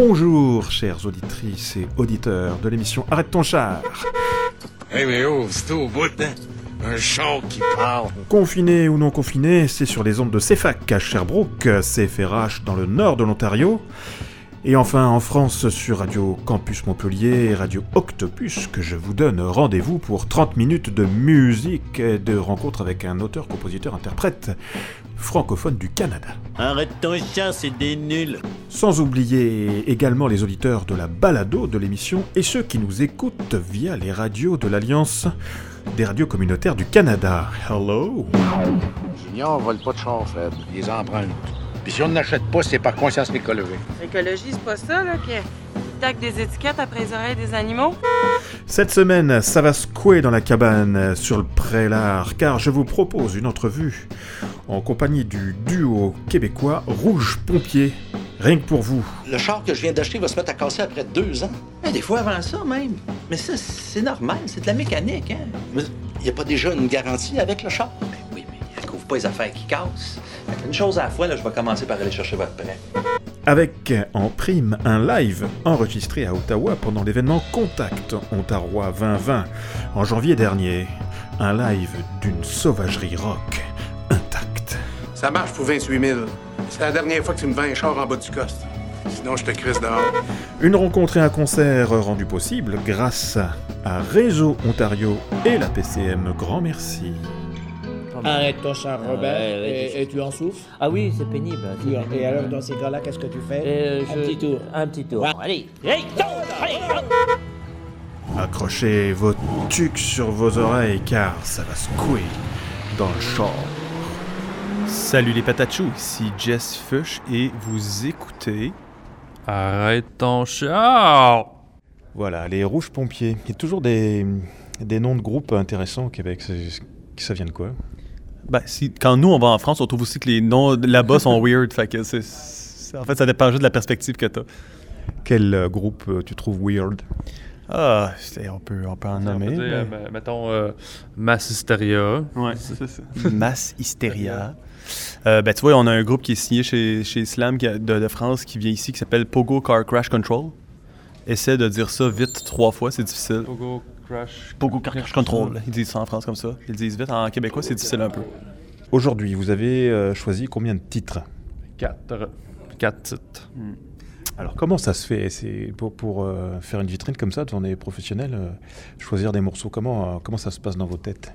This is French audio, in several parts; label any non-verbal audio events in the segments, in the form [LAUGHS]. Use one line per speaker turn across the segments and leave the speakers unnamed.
Bonjour, chères auditrices et auditeurs de l'émission Arrête ton char.
Hey, mais oh, c'est au bout, hein? Un char qui parle.
Confiné ou non confiné, c'est sur les ondes de CFAC à Sherbrooke, CFRH dans le nord de l'Ontario, et enfin en France sur Radio Campus Montpellier et Radio Octopus que je vous donne rendez-vous pour 30 minutes de musique et de rencontre avec un auteur, compositeur, interprète francophone du Canada.
Arrête ton chien, c'est des nuls.
Sans oublier également les auditeurs de la balado de l'émission et ceux qui nous écoutent via les radios de l'Alliance des radios communautaires du Canada. Hello!
Junior vole pas de char, Fred. Les emprunte. Puis si on n'achète pas, c'est par conscience écologique.
L'écologie, c'est pas ça, là, qui tac des étiquettes après les oreilles des animaux?
Cette semaine, ça va secouer dans la cabane sur le prélard, car je vous propose une entrevue en compagnie du duo québécois Rouge Pompier. Rien que pour vous.
Le char que je viens d'acheter va se mettre à casser après deux ans.
Eh, des fois avant ça même. Mais ça, c'est normal, c'est de la mécanique, hein?
Mais il n'y a pas déjà une garantie avec le char?
Pas les affaires qui cassent. Qu'une chose à la fois, là, je vais commencer par aller chercher votre prêt.
Avec en prime un live enregistré à Ottawa pendant l'événement Contact Ontario 2020 en janvier dernier. Un live d'une sauvagerie rock intacte.
Ça marche pour 28 000. C'est la dernière fois que tu me vends un char en bas du coste. Sinon, je te crisse dehors.
Une rencontre et un concert rendu possible grâce à Réseau Ontario et la PCM. Grand merci.
Arrête ton char, Robert,
Ouais, ouais,
et,
je-
et tu en souffles.
Ah oui, c'est pénible.
Et alors, dans ces cas-là, qu'est-ce que tu fais?
Euh,
Un
je-
petit tour.
Un petit tour.
Ouais.
Allez, hey, allez,
Accrochez vos tucs sur vos oreilles car ça va secouer dans le char.
Salut les patachous, ici Jess Fush et vous écoutez.
Arrête ton char!
Voilà, les rouges pompiers. Il y a toujours des, des noms de groupes intéressants au Québec. Ça vient de quoi?
Ben, si, quand nous on va en France, on trouve aussi que les noms là-bas sont [LAUGHS] weird. Fait que c'est, c'est- en fait, ça dépend juste de la perspective que t'as.
Quel euh, groupe euh, tu trouves weird?
Ah, c'est- on peut, on peut en
On
nommer.
peut dire,
mais-
euh, mettons euh, Mass Hysteria.
Ouais, c'est ça. [LAUGHS] Mass Hysteria. Euh, ben, tu vois, on a un groupe qui est signé chez, chez Slam qui a- de, de France qui vient ici qui s'appelle Pogo Car Crash Control. Essaie de dire ça vite trois fois, c'est difficile.
Pogo Crash.
Pogo Crash Control. Ils disent ça en France comme ça. Ils disent vite. En québécois, c'est difficile un peu.
Aujourd'hui, vous avez euh, choisi combien de titres?
4. 4 titres.
Alors comment ça se fait? C'est pour, pour euh, faire une vitrine comme ça devant des professionnels, euh, choisir des morceaux, comment, euh, comment ça se passe dans vos têtes?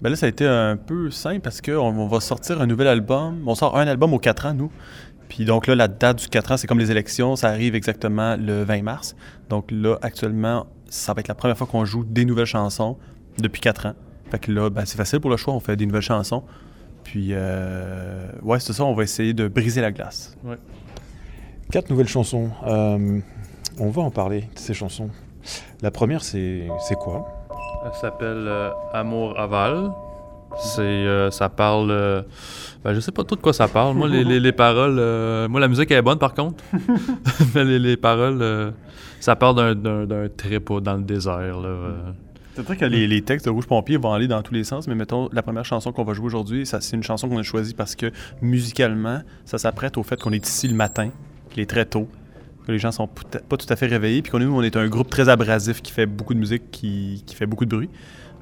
Ben là, ça a été un peu simple parce qu'on on va sortir un nouvel album. On sort un album aux 4 ans, nous. Puis donc là, la date du 4 ans, c'est comme les élections. Ça arrive exactement le 20 mars. Donc là, actuellement, ça va être la première fois qu'on joue des nouvelles chansons depuis 4 ans. Fait que là, ben, c'est facile pour le choix. On fait des nouvelles chansons. Puis, euh, ouais, c'est ça. On va essayer de briser la glace.
Quatre nouvelles chansons. Euh, on va en parler de ces chansons. La première, c'est c'est quoi?
Elle s'appelle euh, Amour Aval. C'est, euh, ça parle. euh, ben, je sais pas trop de quoi ça parle. Moi, les, les- les paroles. euh, moi, la musique elle est bonne par contre. [LAUGHS] [LAUGHS] Mais les, les paroles, euh, ça parle d'un, d'un, d'un trip au- dans le désert. Là, euh.
C'est vrai que les, les textes de Rouge Pompier vont aller dans tous les sens, mais mettons, la première chanson qu'on va jouer aujourd'hui, ça, c'est une chanson qu'on a choisie parce que musicalement, ça s'apprête au fait qu'on est ici le matin, qu'il est très tôt, que les gens sont pas tout à fait réveillés, puis qu'on est, nous, on est un groupe très abrasif qui fait beaucoup de musique, qui, qui fait beaucoup de bruit.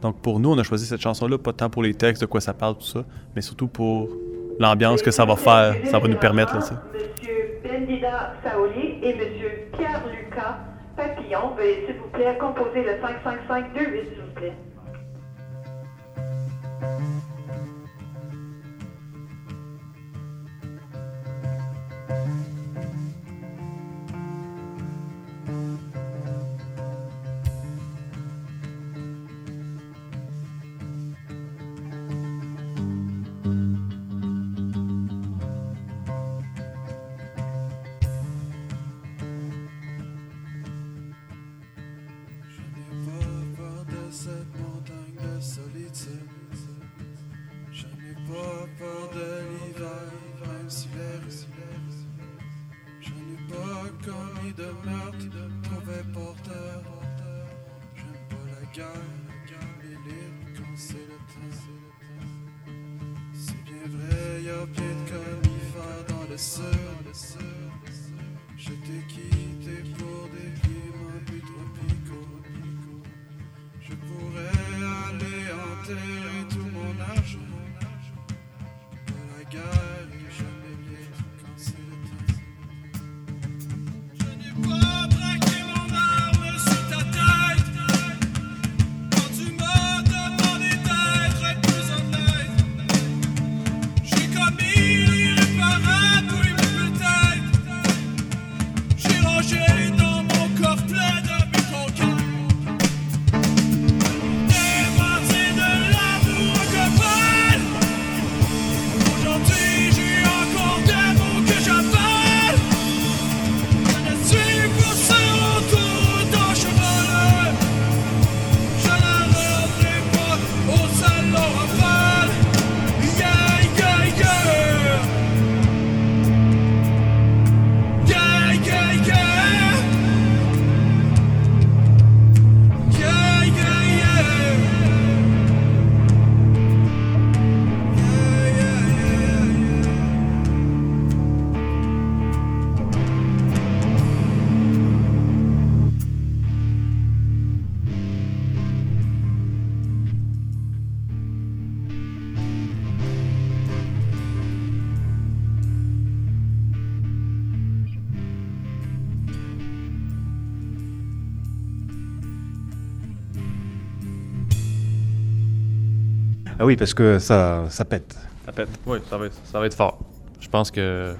Donc pour nous, on a choisi cette chanson-là, pas tant pour les textes, de quoi ça parle, tout ça, mais surtout pour l'ambiance que ça va faire, ça va nous permettre. Là.
Monsieur Bendida Saoli et Monsieur Pierre-Lucas Papillon, veuillez s'il vous plaît composer le 555-28, s'il vous plaît.
te quitter oui,
parce que ça, ça pète.
Ça pète.
Oui, ça va, être, ça va être fort. Je pense que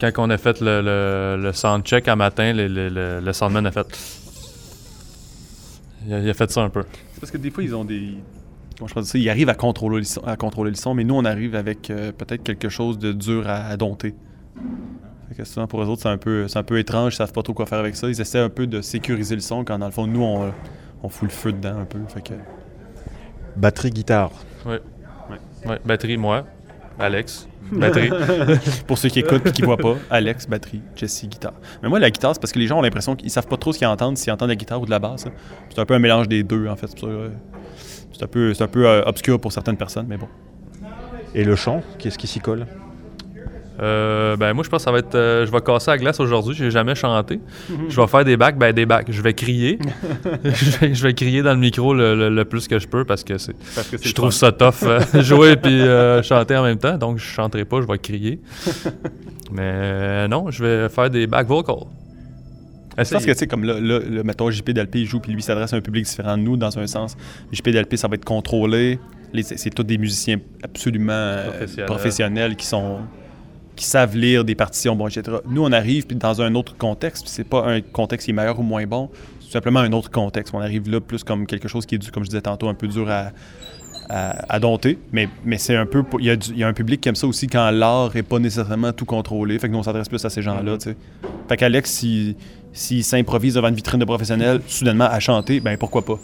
quand on a fait le, le, le soundcheck à matin, le, le, le, le soundman a fait. Il a, il a fait ça un peu.
C'est parce que des fois, ils ont des. Comment je peux dire ça? Ils arrivent à contrôler le son, à contrôler le son mais nous, on arrive avec euh, peut-être quelque chose de dur à, à dompter. Fait que souvent, pour eux autres, c'est un, peu, c'est un peu étrange, ils savent pas trop quoi faire avec ça. Ils essaient un peu de sécuriser le son quand, dans le fond, nous, on, on fout le feu dedans un peu. Fait que...
Batterie, guitare.
Oui. Ouais, batterie, moi. Alex. [LAUGHS] Batterie. [LAUGHS]
Pour ceux qui écoutent et qui voient pas, Alex, batterie, Jesse, guitare. Mais moi, la guitare, c'est parce que les gens ont l'impression qu'ils savent pas trop ce qu'ils entendent, s'ils entendent la guitare ou de la basse. hein. C'est un peu un mélange des deux, en fait. C'est un peu, c'est un peu euh, obscur pour certaines personnes, mais bon.
Et le chant, qu'est-ce qui s'y colle?
Euh, ben moi je pense que ça va être euh, je vais casser la glace aujourd'hui, j'ai jamais chanté. Je vais faire des bacs, ben des bacs, je vais crier. [LAUGHS] je, vais, je vais crier dans le micro le, le- le plus que je peux parce que c'est je trouve ça tough euh, [LAUGHS] jouer puis euh, chanter en même temps, donc je chanterai pas, je vais crier. [LAUGHS] Mais non, je vais faire des back vocals.
Je pense que, tu sais, comme là, mettons, JP Delpé, il joue, puis lui s'adresse à un public différent de nous, dans un sens. JP Delpé, ça va être contrôlé. C'est tous des musiciens absolument
Professionnels.
professionnels qui sont qui savent lire des partitions, bon, etc. Nous, on arrive puis dans un autre contexte, c'est pas un contexte qui est meilleur ou moins bon, c'est simplement un autre contexte. On arrive là plus comme quelque chose qui est, du- comme je disais tantôt, un peu dur à, à, à dompter, mais, mais c'est un peu... Il y, a y un public qui aime ça aussi quand l'art est pas nécessairement tout contrôlé, fait que nous, on s'adresse plus à ces gens-là, tu sais. Fait qu'Alex, s'il s'il s'improvise devant une vitrine de professionnels, soudainement à chanter, ben pourquoi pas?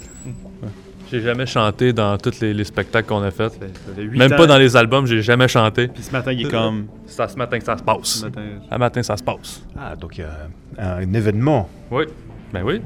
J'ai jamais chanté dans tous les, les spectacles qu'on a fait. Même
ans.
pas dans les albums, j'ai jamais chanté.
Puis ce matin, il est comme...
C'est à ce matin que ça se passe.
Ce matin-
À matin, ça se passe.
Ah, donc il y a un, événement.
Oui. Ben oui.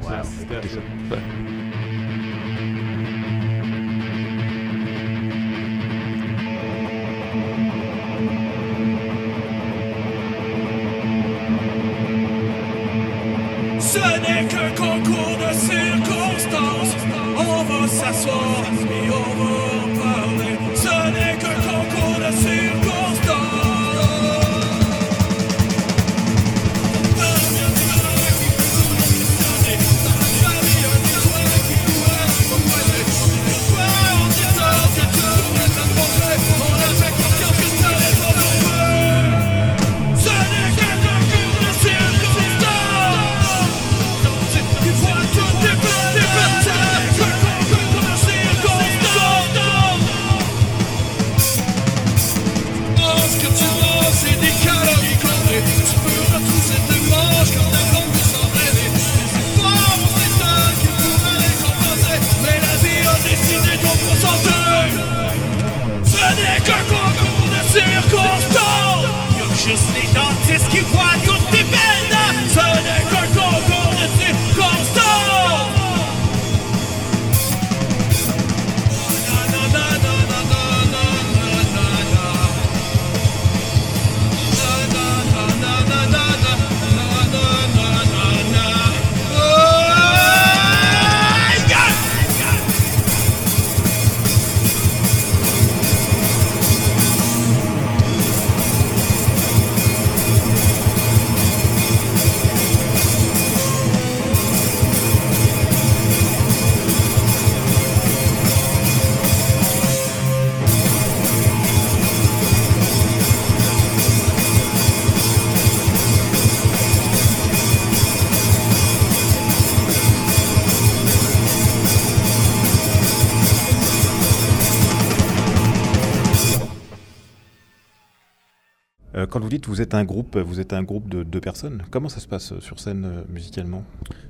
Dites vous êtes un groupe, vous êtes un groupe de deux personnes. Comment ça se passe euh, sur scène euh, musicalement?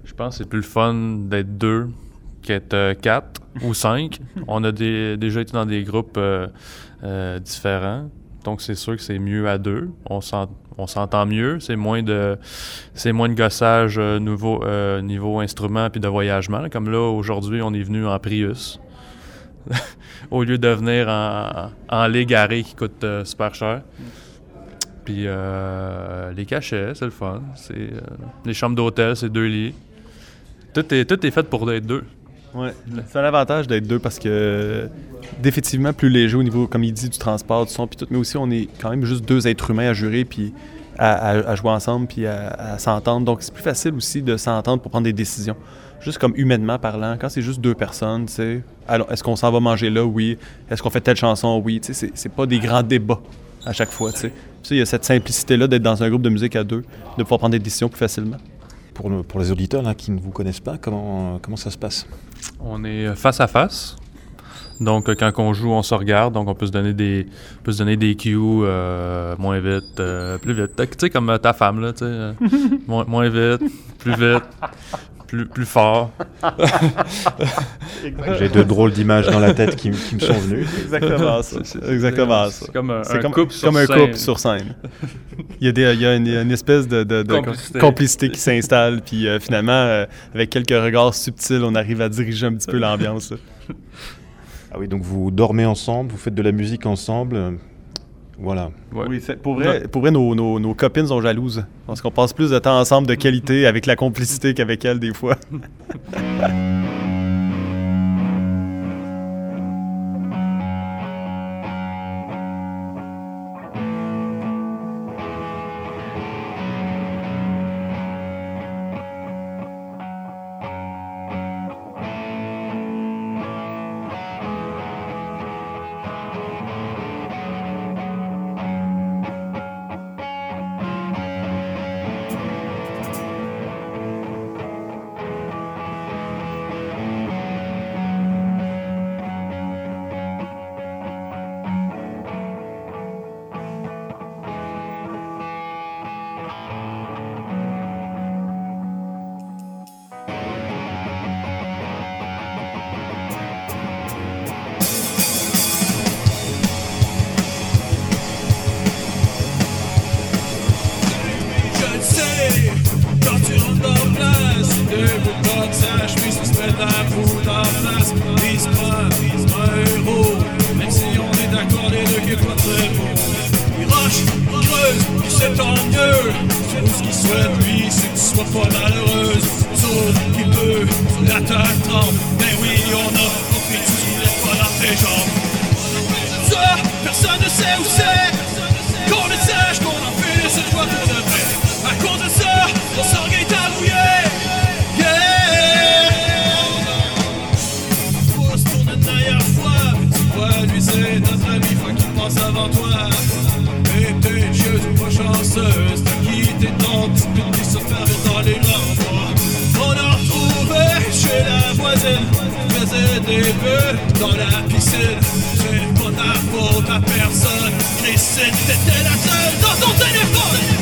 Je pense que c'est plus le fun d'être deux qu'être euh, quatre ou cinq. [LAUGHS] On a des- déjà été dans des groupes euh, euh, différents. Donc, c'est sûr que c'est mieux à deux. On s'en- on s'entend mieux. C'est moins de c'est moins de gossage euh, nouveau, euh, niveau instrument puis de voyagement. là. Comme là, aujourd'hui, on est venu en Prius. [LAUGHS] Au lieu de venir en, en légaré qui coûte euh, super cher. Puis euh, les cachets, c'est le fun. C'est, euh, les chambres d'hôtel, c'est deux lits. Tout est, tout est fait pour être deux.
Ouais, c'est un avantage d'être deux parce que définitivement plus léger au niveau, comme il dit, du transport, du son, puis tout, mais aussi on est quand même juste deux êtres humains à jurer, puis à, jouer ensemble, puis à, à s'entendre. Donc c'est plus facile aussi de s'entendre pour prendre des décisions. Juste comme humainement parlant, quand c'est juste deux personnes, tu sais, est-ce qu'on s'en va manger là? Oui. Est-ce qu'on fait telle chanson? Oui. Tu sais, c'est pas des grands débats à chaque fois, tu sais. Il y a cette simplicité-là d'être dans un groupe de musique à deux, de pouvoir prendre des décisions plus facilement.
Pour, le- pour les auditeurs là, qui ne vous connaissent pas, comment, comment ça se passe?
On est face à face. Donc, euh, quand on joue, on se regarde. Donc, on peut se donner des, on peut se donner des cues euh, moins vite, euh, plus vite. Tu sais, comme ta femme, là, tu sais. euh, [LAUGHS] moins, moins vite, plus vite, plus, plus fort. [LAUGHS]
J'ai deux drôles d'images dans la tête qui, me sont venues.
Exactement ça.
C'est-
Exactement
comme un-
C'est
un
comme,
couple sur
comme un
scène.
couple sur scène. Il y a, des, il y a une, une espèce de, de- de
Complicité.
complicité qui s'installe, puis euh, finalement, euh, avec quelques regards subtils, on arrive à diriger un petit peu l'ambiance.
Ah oui, donc vous dormez ensemble, vous faites de la musique ensemble. Voilà.
Ouais.
Oui, c'est- pour vrai, pour vrai nos, nos- nos copines sont jalouses. Parce qu'on passe plus de temps ensemble de qualité avec la complicité qu'avec elles, des fois. [LAUGHS]
la voisine. Faisait des vœux dans la piscine. C'est pas ta à personne. Christine, t'étais la seule dans ton téléphone?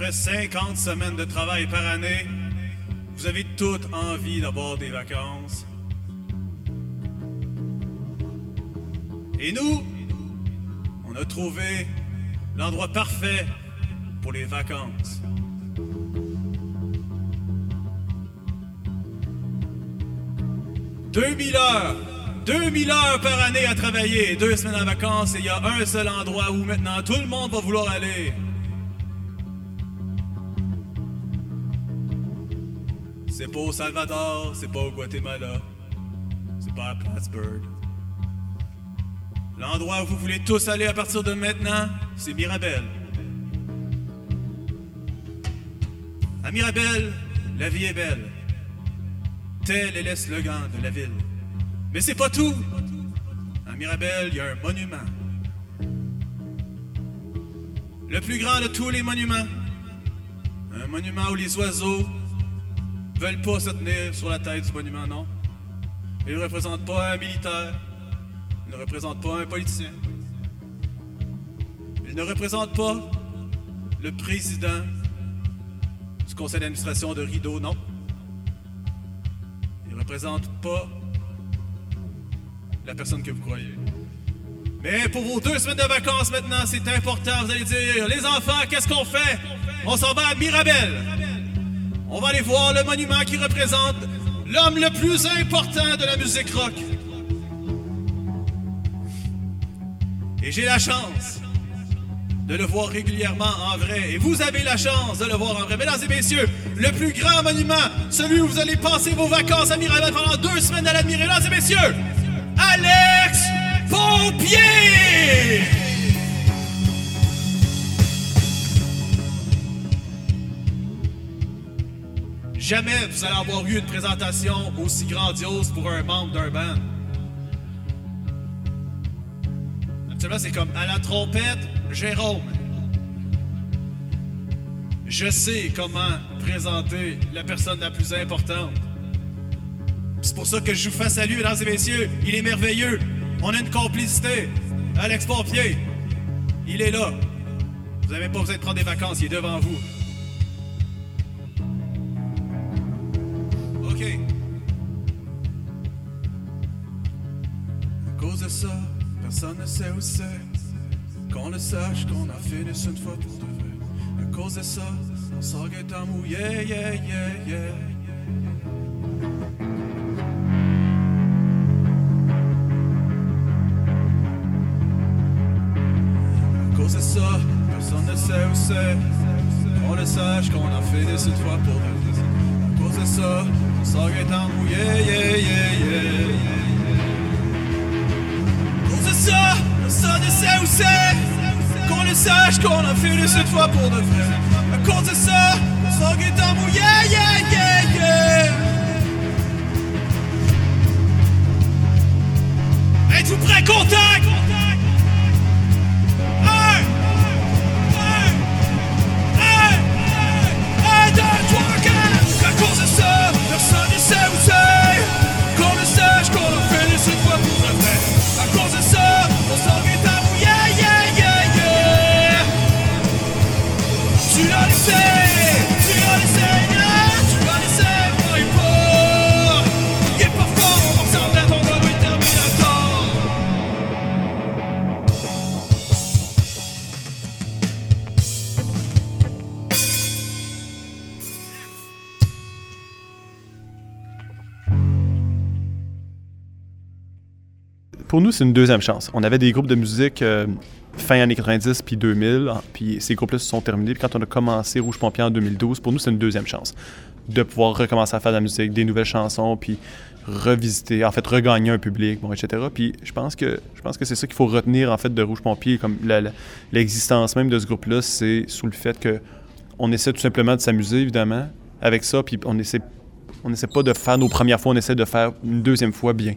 Après 50 semaines de travail par année, vous avez toute envie d'avoir des vacances. Et nous, a trouvé l'endroit parfait pour les vacances. « 2000 heures! 2000 heures par année à travailler, deux semaines en vacances, et il y a un seul endroit où maintenant tout le monde va vouloir aller. C'est pas au Salvador, c'est pas au Guatemala, c'est pas à Plattsburgh. L'endroit où vous voulez tous aller à partir de maintenant, c'est Mirabel. À Mirabel, la vie est belle. Tel est le slogan de la ville. Mais c'est pas tout. À Mirabel, il y a un monument. Le plus grand de tous les monuments. Un monument où les oiseaux veulent pas se tenir sur la tête du monument, non. Il ne représente pas un militaire. Il ne représente pas un politicien. Il ne représente pas le président du conseil d'administration de Rideau, non. Il ne représente pas la personne que vous croyez. Mais pour vos deux semaines de vacances maintenant, c'est important. Vous allez dire, les enfants, qu'est-ce qu'on fait? On s'en va à Mirabel. On va aller voir le monument qui représente l'homme le plus important de la musique rock. Et j'ai la chance de le voir régulièrement en vrai. Et vous avez la chance de le voir en vrai. Mesdames et messieurs, le plus grand monument, celui où vous allez passer vos vacances à Mirabel pendant deux semaines à l'admirer. Mesdames et messieurs, Alex Pompier! Jamais vous allez avoir eu une présentation aussi grandiose pour un membre d'un band. Habituellement, c'est comme à la trompette, Jérôme. Je sais comment présenter la personne la plus importante. C'est pour ça que je vous fais salut, mesdames et messieurs. Il est merveilleux. On a une complicité. Alex Pompier, il est là. Vous n'avez pas besoin de prendre des vacances, il est devant vous. Ça, personne ne sait où c'est. Qu'on le sache, qu'on a fini une fois pour de vrai. À cause de ça, on sort en mouillé, yeah, yeah, yeah. À cause de ça, personne ne sait où c'est. Qu'on le sache, qu'on a des cette fois pour de vrai. À cause de ça, on sort en mouillé, yeah, yeah, yeah. Ça, personne ne sait où c'est. Qu'on le sache, qu'on a fait des cette fois pour de vrai. À cause de ça, on sort en mouillé, yeah, yeah, yeah. Êtes-vous prêts? Contact! De personne ne sait où c'est! Qu'on le sache, qu'on Pour
nous, c'est une deuxième chance. On avait des groupes de musique euh, fin années 90 puis 2000, hein, puis ces groupes-là se sont terminés. Puis quand on a commencé Rouge Pompier en 2012, pour nous, c'est une deuxième chance de pouvoir recommencer à faire de la musique, des nouvelles chansons, puis revisiter, en fait, regagner un public, bon, etc. Puis je pense que je pense que c'est ça qu'il faut retenir en fait de Rouge Pompier, comme l'existence même de ce groupe-là, c'est sous le fait que on essaie tout simplement de s'amuser évidemment avec ça, puis on essaie on essaie pas de faire nos premières fois, on essaie de faire une deuxième fois bien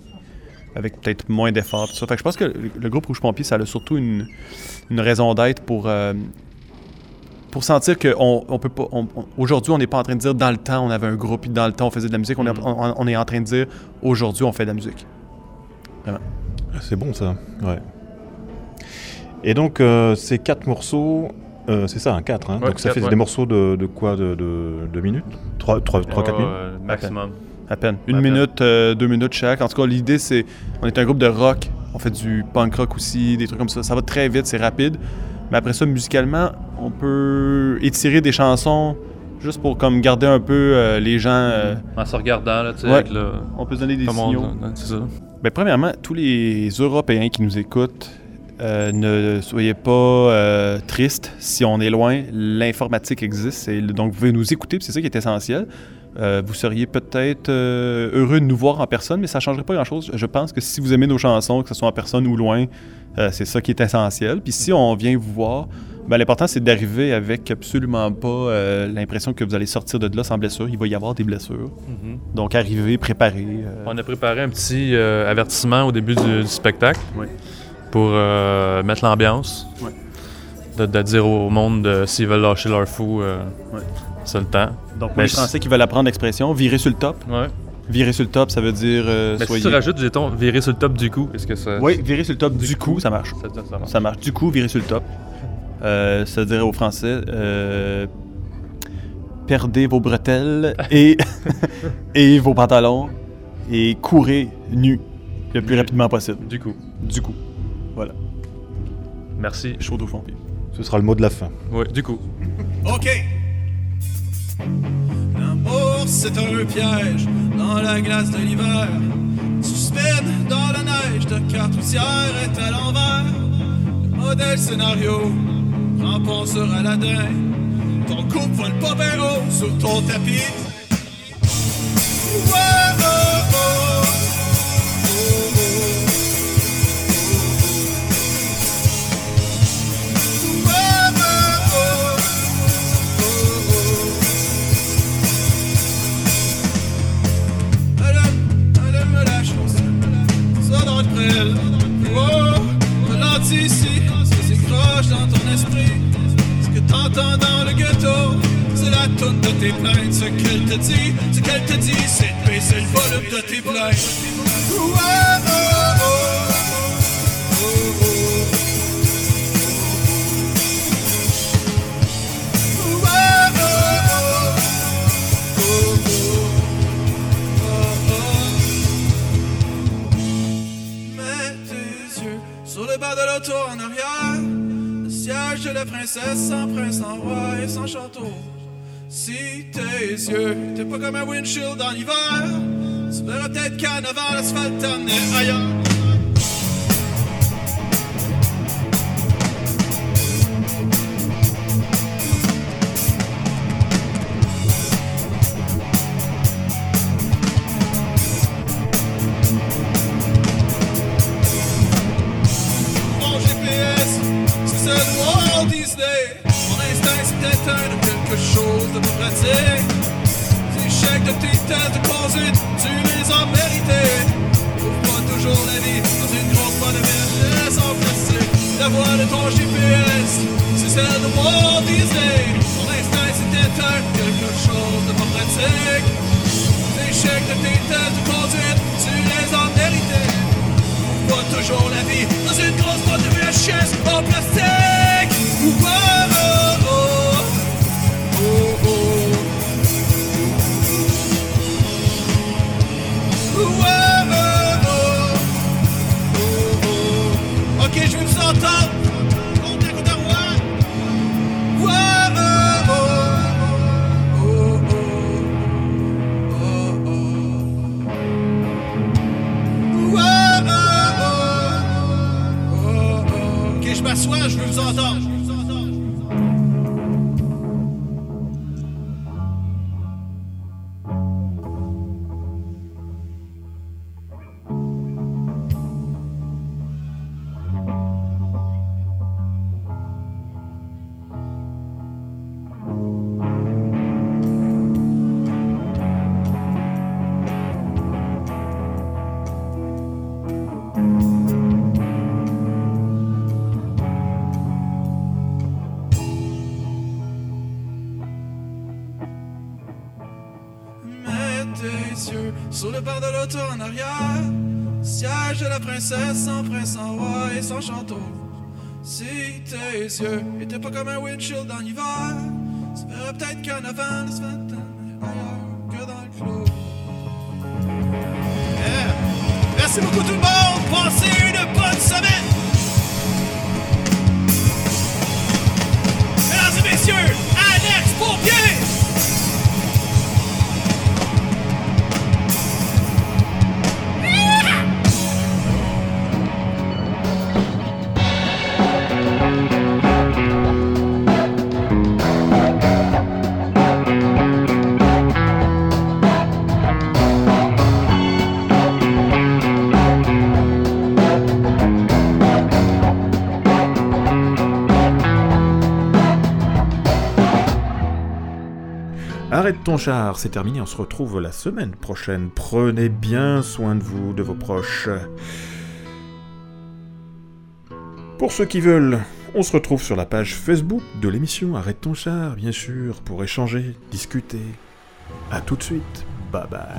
avec peut-être moins d'efforts. tout ça. Fait que je pense que le, le groupe Rouge Pompier, ça a surtout une, une raison d'être pour, euh, pour sentir qu'on on peut pas. on- on- Aujourd'hui, on n'est pas en train de dire dans le temps, on avait un groupe, puis dans le temps, on faisait de la musique. On, est, on- on est en train de dire aujourd'hui, on fait de la musique. Vraiment.
C'est bon ça, ouais. Et donc euh, ces quatre morceaux, euh, c'est ça, un 4, hein
Ouais,
donc ça
quatre,
fait
ouais.
des morceaux de, de quoi De 2 minutes? 3, 3, 4
Ouais,
minutes?
ouais, maximum.
À peine. Une
À peine.
minute, euh, deux minutes chaque. En tout cas, l'idée, c'est. On est un groupe de rock On fait du punk rock aussi, des trucs comme ça. Ça va très vite, c'est rapide. Mais après ça, musicalement, on peut étirer des chansons juste pour comme garder un peu euh, les gens. euh,
En se regardant, là, tu sais,
Ouais.
avec le-
On peut donner des signaux.
ouais, c'est ça.
Ben, premièrement, tous les Européens qui nous écoutent, euh, ne soyez pas euh, tristes si on est loin. L'informatique existe, et donc vous pouvez nous écouter, c'est ça qui est essentiel. Euh, vous seriez peut-être euh, heureux de nous voir en personne, mais ça ne changerait pas grand-chose. Je pense que si vous aimez nos chansons, que ce soit en personne ou loin, euh, c'est ça qui est essentiel. Puis si on vient vous voir, ben, l'important c'est d'arriver avec absolument pas l'impression que vous allez sortir de là sans blessure. Il va y avoir des blessures.
Mhm.
Donc arrivez, préparez.
On a préparé un petit avertissement au début du, du spectacle pour mettre l'ambiance. De, de dire au monde s'ils veulent lâcher leur fou. C'est le temps.
Donc, les Français qui veulent apprendre l'expression, virer sur le top.
Ouais.
Virer sur le top, ça veut dire euh,
Mais
soyez...
si tu rajoutes, disons, virer sur le top du coup, est-ce que ça.
Oui, virer sur le top du, coup, ça marche.
Ça, ça marche.
Ça marche. Du coup, virer sur le top. Euh, ça veut dire aux Français, euh, perdez vos bretelles [LAUGHS] et, [LAUGHS] et vos pantalons et courez nus le plus rapidement possible.
Du coup.
Du coup. Voilà.
Merci.
Chaud au fond.
Ce sera le mot de la fin.
Oui, du coup.
Ok. C'est un piège dans la glace de l'hiver. Tu spins dans la neige, ta carte routière est à l'envers. Le modèle scénario, rampant sur Aladdin. Ton couple vole pas bien haut sur ton tapis. Ouais, prêle. Oh, ralentis ici, ça s'écroche dans ton esprit. Ce que t'entends dans le ghetto, c'est la tonne de tes plaintes. Ce qu'elle te dit, ce qu'elle te dit, c'est de baisser le volume de tes plaintes. Ouais, de l'auto en arrière. Le siège de la princesse sans prince, sans roi et sans château. Si tes yeux étaient pas comme un windshield en hiver, tu verras peut-être qu'en avant l'asphalte t'emmenait ailleurs. Ok, je sur le bar de l'auto en arrière. Siège de la princesse sans prince, sans roi et sans château. Si tes yeux étaient pas comme un windshield en hiver, tu peut-être qu'en avant, sphinx est ailleurs que dans le clos. Yeah. Merci beaucoup tout le monde. Passez
ton char, c'est terminé, on se retrouve la semaine prochaine. Prenez bien soin de vous, de vos proches. Pour ceux qui veulent, on se retrouve sur la page Facebook de l'émission Arrête ton char, bien sûr, pour échanger, discuter. A tout de suite, bye bye.